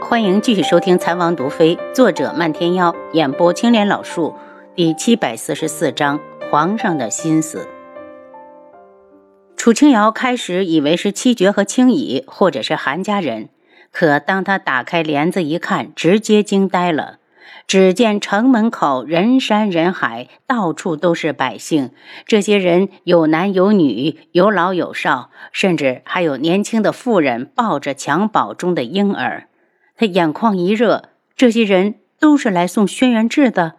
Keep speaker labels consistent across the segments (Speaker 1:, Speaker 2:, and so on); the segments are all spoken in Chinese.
Speaker 1: 欢迎继续收听《残王毒妃》，作者漫天妖，演播青莲老树，第七百四十四章：皇上的心思。楚清瑶开始以为是七绝和青乙，或者是韩家人，可当他打开帘子一看，直接惊呆了。只见城门口人山人海，到处都是百姓。这些人有男有女，有老有少，甚至还有年轻的妇人抱着襁褓中的婴儿。他眼眶一热，这些人都是来送轩辕志的。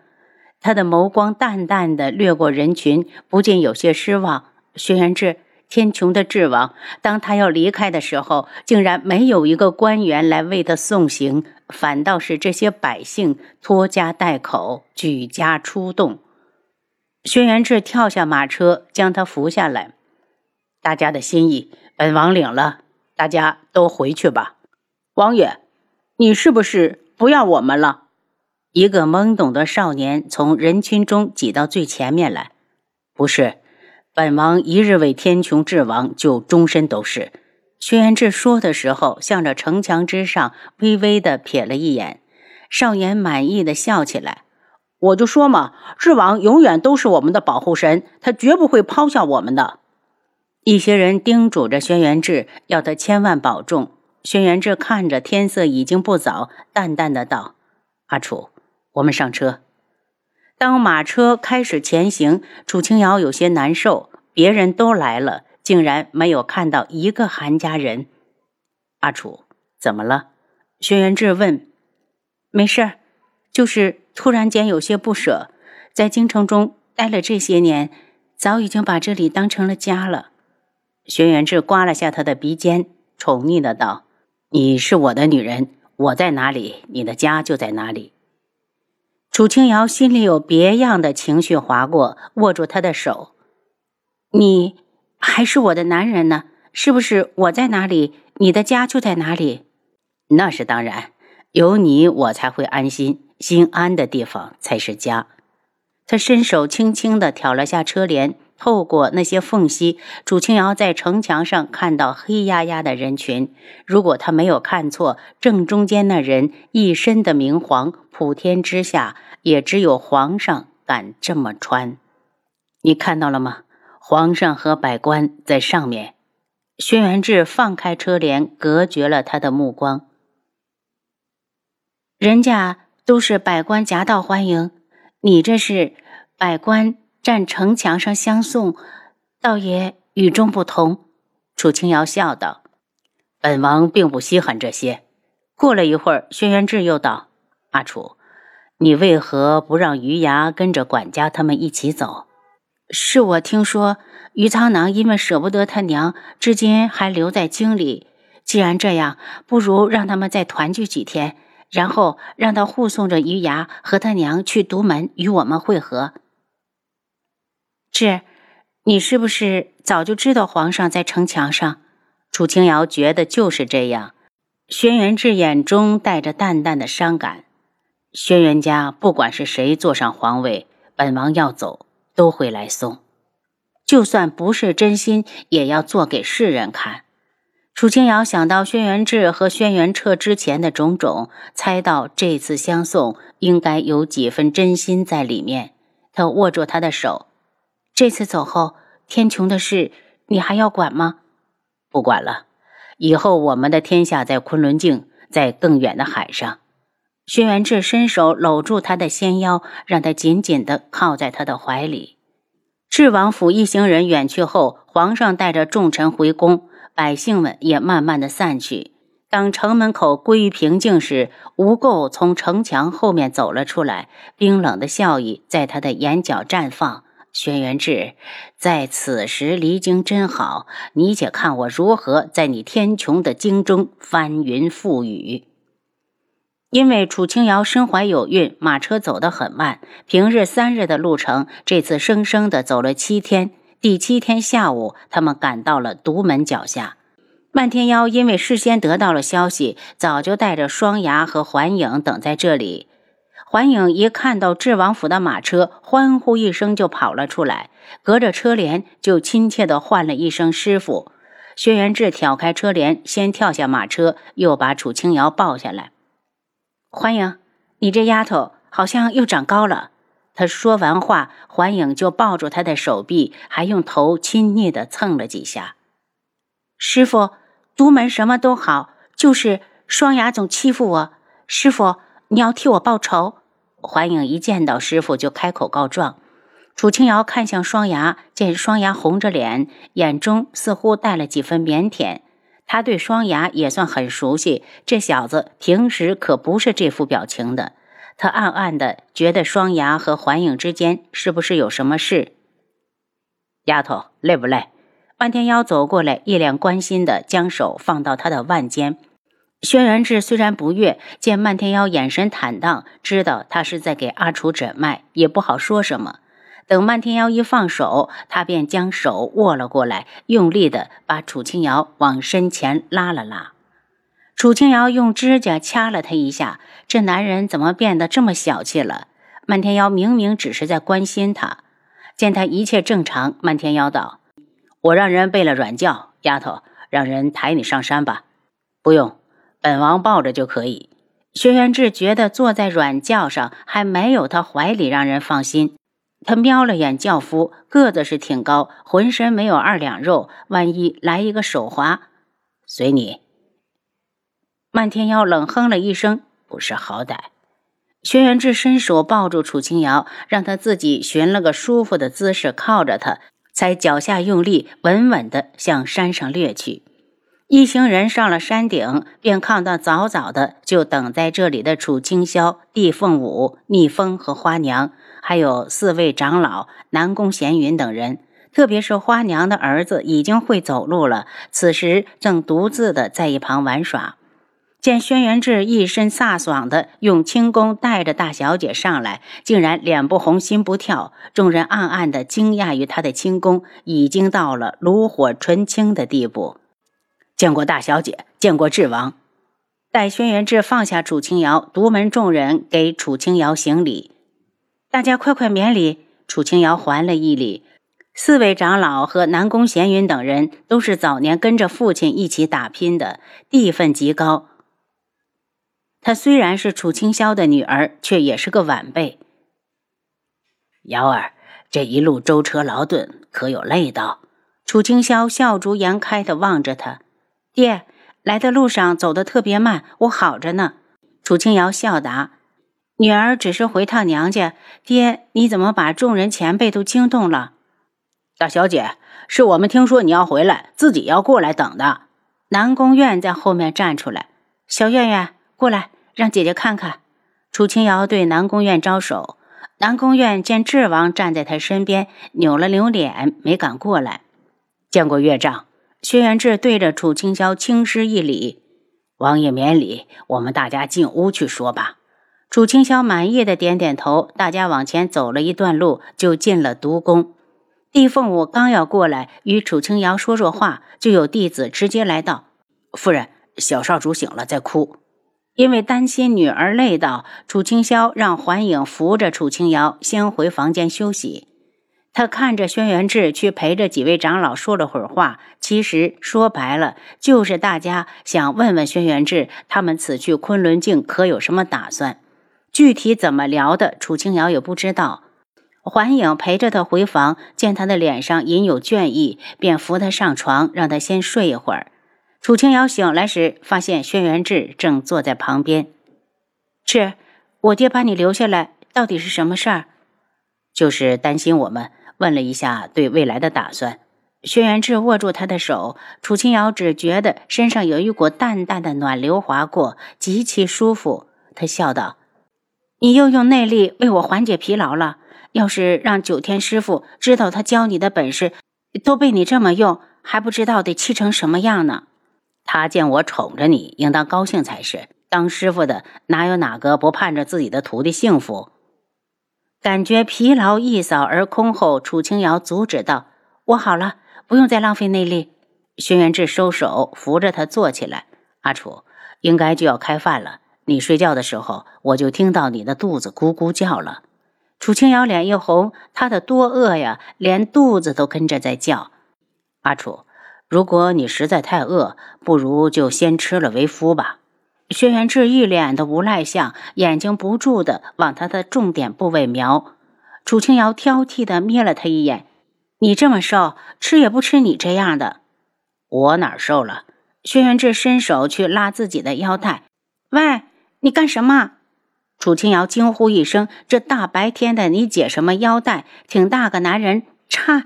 Speaker 1: 他的眸光淡淡的掠过人群，不禁有些失望。轩辕志，天穹的智王，当他要离开的时候，竟然没有一个官员来为他送行，反倒是这些百姓拖家带口，举家出动。轩辕志跳下马车，将他扶下来。大家的心意，本王领了，大家都回去吧。
Speaker 2: 王爷。你是不是不要我们了？
Speaker 1: 一个懵懂的少年从人群中挤到最前面来。不是，本王一日为天穹之王，就终身都是。轩辕志说的时候，向着城墙之上微微的瞥了一眼。少年满意的笑起来。
Speaker 2: 我就说嘛，智王永远都是我们的保护神，他绝不会抛下我们的。
Speaker 1: 一些人叮嘱着轩辕志，要他千万保重。轩辕志看着天色已经不早，淡淡的道：“阿楚，我们上车。”当马车开始前行，楚清瑶有些难受。别人都来了，竟然没有看到一个韩家人。阿楚，怎么了？轩辕志问。没事就是突然间有些不舍。在京城中待了这些年，早已经把这里当成了家了。轩辕志刮了下他的鼻尖，宠溺的道。你是我的女人，我在哪里，你的家就在哪里。楚清瑶心里有别样的情绪划过，握住他的手。你还是我的男人呢，是不是？我在哪里，你的家就在哪里。那是当然，有你我才会安心，心安的地方才是家。他伸手轻轻的挑了下车帘。透过那些缝隙，楚清瑶在城墙上看到黑压压的人群。如果他没有看错，正中间那人一身的明黄，普天之下也只有皇上敢这么穿。你看到了吗？皇上和百官在上面。轩辕志放开车帘，隔绝了他的目光。人家都是百官夹道欢迎，你这是百官。站城墙上相送，倒也与众不同。楚清瑶笑道：“本王并不稀罕这些。”过了一会儿，轩辕志又道：“阿楚，你为何不让余牙跟着管家他们一起走？”是我听说余苍囊因为舍不得他娘，至今还留在京里。既然这样，不如让他们再团聚几天，然后让他护送着余牙和他娘去独门与我们会合。志，你是不是早就知道皇上在城墙上？楚清瑶觉得就是这样。轩辕志眼中带着淡淡的伤感。轩辕家不管是谁坐上皇位，本王要走都会来送，就算不是真心，也要做给世人看。楚清瑶想到轩辕志和轩辕彻之前的种种，猜到这次相送应该有几分真心在里面。他握住他的手。这次走后，天穹的事你还要管吗？不管了，以后我们的天下在昆仑镜，在更远的海上。轩辕志伸手搂住他的纤腰，让他紧紧地靠在他的怀里。智王府一行人远去后，皇上带着众臣回宫，百姓们也慢慢的散去。当城门口归于平静时，吴垢从城墙后面走了出来，冰冷的笑意在他的眼角绽放。轩辕志，在此时离京真好，你且看我如何在你天穹的京中翻云覆雨。因为楚清瑶身怀有孕，马车走得很慢。平日三日的路程，这次生生的走了七天。第七天下午，他们赶到了独门脚下。漫天妖因为事先得到了消息，早就带着双牙和环影等在这里。环影一看到智王府的马车，欢呼一声就跑了出来，隔着车帘就亲切地唤了一声“师傅”。轩辕志挑开车帘，先跳下马车，又把楚清瑶抱下来。环影，你这丫头好像又长高了。他说完话，环影就抱住他的手臂，还用头亲昵地蹭了几下。师傅，独门什么都好，就是双牙总欺负我。师傅，你要替我报仇。环影一见到师傅就开口告状。楚清瑶看向双牙，见双牙红着脸，眼中似乎带了几分腼腆。他对双牙也算很熟悉，这小子平时可不是这副表情的。他暗暗的觉得双牙和环影之间是不是有什么事？丫头累不累？万天妖走过来，一脸关心的将手放到他的腕间。轩辕志虽然不悦，见漫天妖眼神坦荡，知道他是在给阿楚诊脉，也不好说什么。等漫天妖一放手，他便将手握了过来，用力的把楚清瑶往身前拉了拉。楚清瑶用指甲掐了他一下，这男人怎么变得这么小气了？漫天妖明明只是在关心他。见他一切正常，漫天妖道：“我让人备了软轿，丫头，让人抬你上山吧。”不用，本王抱着就可以。轩辕志觉得坐在软轿上还没有他怀里让人放心。他瞄了眼轿夫，个子是挺高，浑身没有二两肉，万一来一个手滑，随你。漫天妖冷哼了一声，不识好歹。轩辕志伸手抱住楚清瑶，让他自己寻了个舒服的姿势靠着他，才脚下用力，稳稳地向山上掠去。一行人上了山顶，便看到早早的就等在这里的楚清霄、帝凤舞、逆风和花娘。还有四位长老南宫闲云等人，特别是花娘的儿子已经会走路了，此时正独自的在一旁玩耍。见轩辕志一身飒爽的用轻功带着大小姐上来，竟然脸不红心不跳，众人暗暗的惊讶于他的轻功已经到了炉火纯青的地步。见过大小姐，见过智王。待轩辕志放下楚清瑶，独门众人给楚清瑶行礼。大家快快免礼！楚清瑶还了一礼。四位长老和南宫闲云等人都是早年跟着父亲一起打拼的，地分极高。她虽然是楚清霄的女儿，却也是个晚辈。瑶儿，这一路舟车劳顿，可有累到？楚清霄笑逐颜开的望着他。爹，来的路上走得特别慢，我好着呢。楚清瑶笑答。女儿只是回趟娘家，爹，你怎么把众人前辈都惊动了？
Speaker 2: 大小姐，是我们听说你要回来，自己要过来等的。
Speaker 1: 南宫院在后面站出来，小院院过来，让姐姐看看。楚清瑶对南宫院招手，南宫院见智王站在他身边，扭了扭脸，没敢过来。
Speaker 2: 见过岳丈，
Speaker 1: 薛元志对着楚清霄轻施一礼，
Speaker 2: 王爷免礼，我们大家进屋去说吧。
Speaker 1: 楚清霄满意的点点头，大家往前走了一段路，就进了独宫。帝凤舞刚要过来与楚清瑶说说话，就有弟子直接来到：“
Speaker 2: 夫人，小少主醒了，在哭。”
Speaker 1: 因为担心女儿累到，楚清霄让环影扶着楚清瑶先回房间休息。他看着轩辕志去陪着几位长老说了会儿话，其实说白了就是大家想问问轩辕志，他们此去昆仑镜可有什么打算。具体怎么聊的，楚清瑶也不知道。环影陪着他回房，见他的脸上隐有倦意，便扶他上床，让他先睡一会儿。楚清瑶醒来时，发现轩辕志正坐在旁边。志，我爹把你留下来，到底是什么事儿？
Speaker 2: 就是担心我们，问了一下对未来的打算。
Speaker 1: 轩辕志握住他的手，楚清瑶只觉得身上有一股淡淡的暖流划过，极其舒服。他笑道。你又用内力为我缓解疲劳了。要是让九天师傅知道他教你的本事都被你这么用，还不知道得气成什么样呢。
Speaker 2: 他见我宠着你，应当高兴才是。当师傅的哪有哪个不盼着自己的徒弟幸福？
Speaker 1: 感觉疲劳一扫而空后，楚清瑶阻止道：“我好了，不用再浪费内力。”
Speaker 2: 轩辕志收手，扶着他坐起来。阿楚，应该就要开饭了。你睡觉的时候，我就听到你的肚子咕咕叫了。
Speaker 1: 楚清瑶脸一红，她的多饿呀，连肚子都跟着在叫。
Speaker 2: 阿楚，如果你实在太饿，不如就先吃了为夫吧。
Speaker 1: 薛元志一脸的无赖相，眼睛不住的往他的重点部位瞄。楚清瑶挑剔的瞥了他一眼：“你这么瘦，吃也不吃你这样的。”
Speaker 2: 我哪瘦了？
Speaker 1: 薛元志伸手去拉自己的腰带。“喂，你干什么？”楚清瑶惊呼一声：“这大白天的，你解什么腰带？挺大个男人，差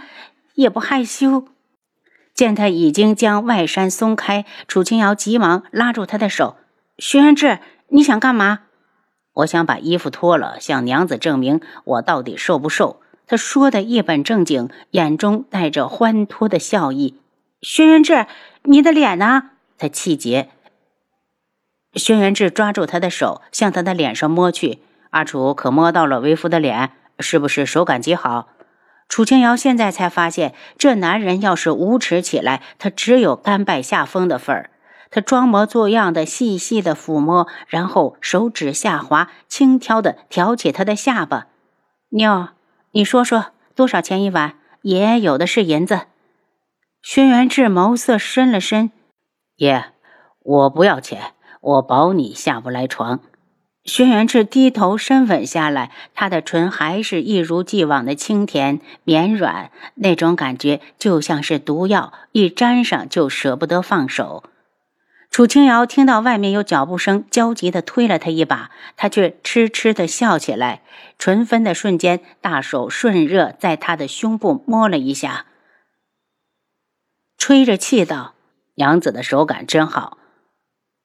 Speaker 1: 也不害羞。”见他已经将外衫松开，楚清瑶急忙拉住他的手。徐元志，你想干嘛？
Speaker 2: 我想把衣服脱了，向娘子证明我到底瘦不瘦。
Speaker 1: 他说的一本正经，眼中带着欢脱的笑意。轩辕志，你的脸呢？他气结。轩辕志抓住他的手，向他的脸上摸去。
Speaker 2: 阿楚可摸到了为夫的脸，是不是手感极好？
Speaker 1: 楚清瑶现在才发现，这男人要是无耻起来，他只有甘拜下风的份儿。他装模作样的细细的抚摸，然后手指下滑，轻佻的挑起他的下巴。妞，你说说多少钱一碗？爷有的是银子。轩辕志眸色深了深，
Speaker 2: 爷，我不要钱，我保你下不来床。
Speaker 1: 轩辕志低头深吻下来，他的唇还是一如既往的清甜绵软，那种感觉就像是毒药，一沾上就舍不得放手。楚清瑶听到外面有脚步声，焦急地推了他一把，他却痴痴地笑起来。唇分的瞬间，大手顺热在他的胸部摸了一下，吹着气道：“
Speaker 2: 娘子的手感真好。”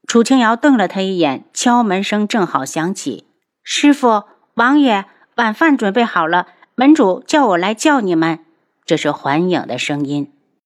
Speaker 1: 楚清瑶瞪了他一眼，敲门声正好响起：“师傅，王爷，晚饭准备好了，门主叫我来叫你们。”这是环影的声音。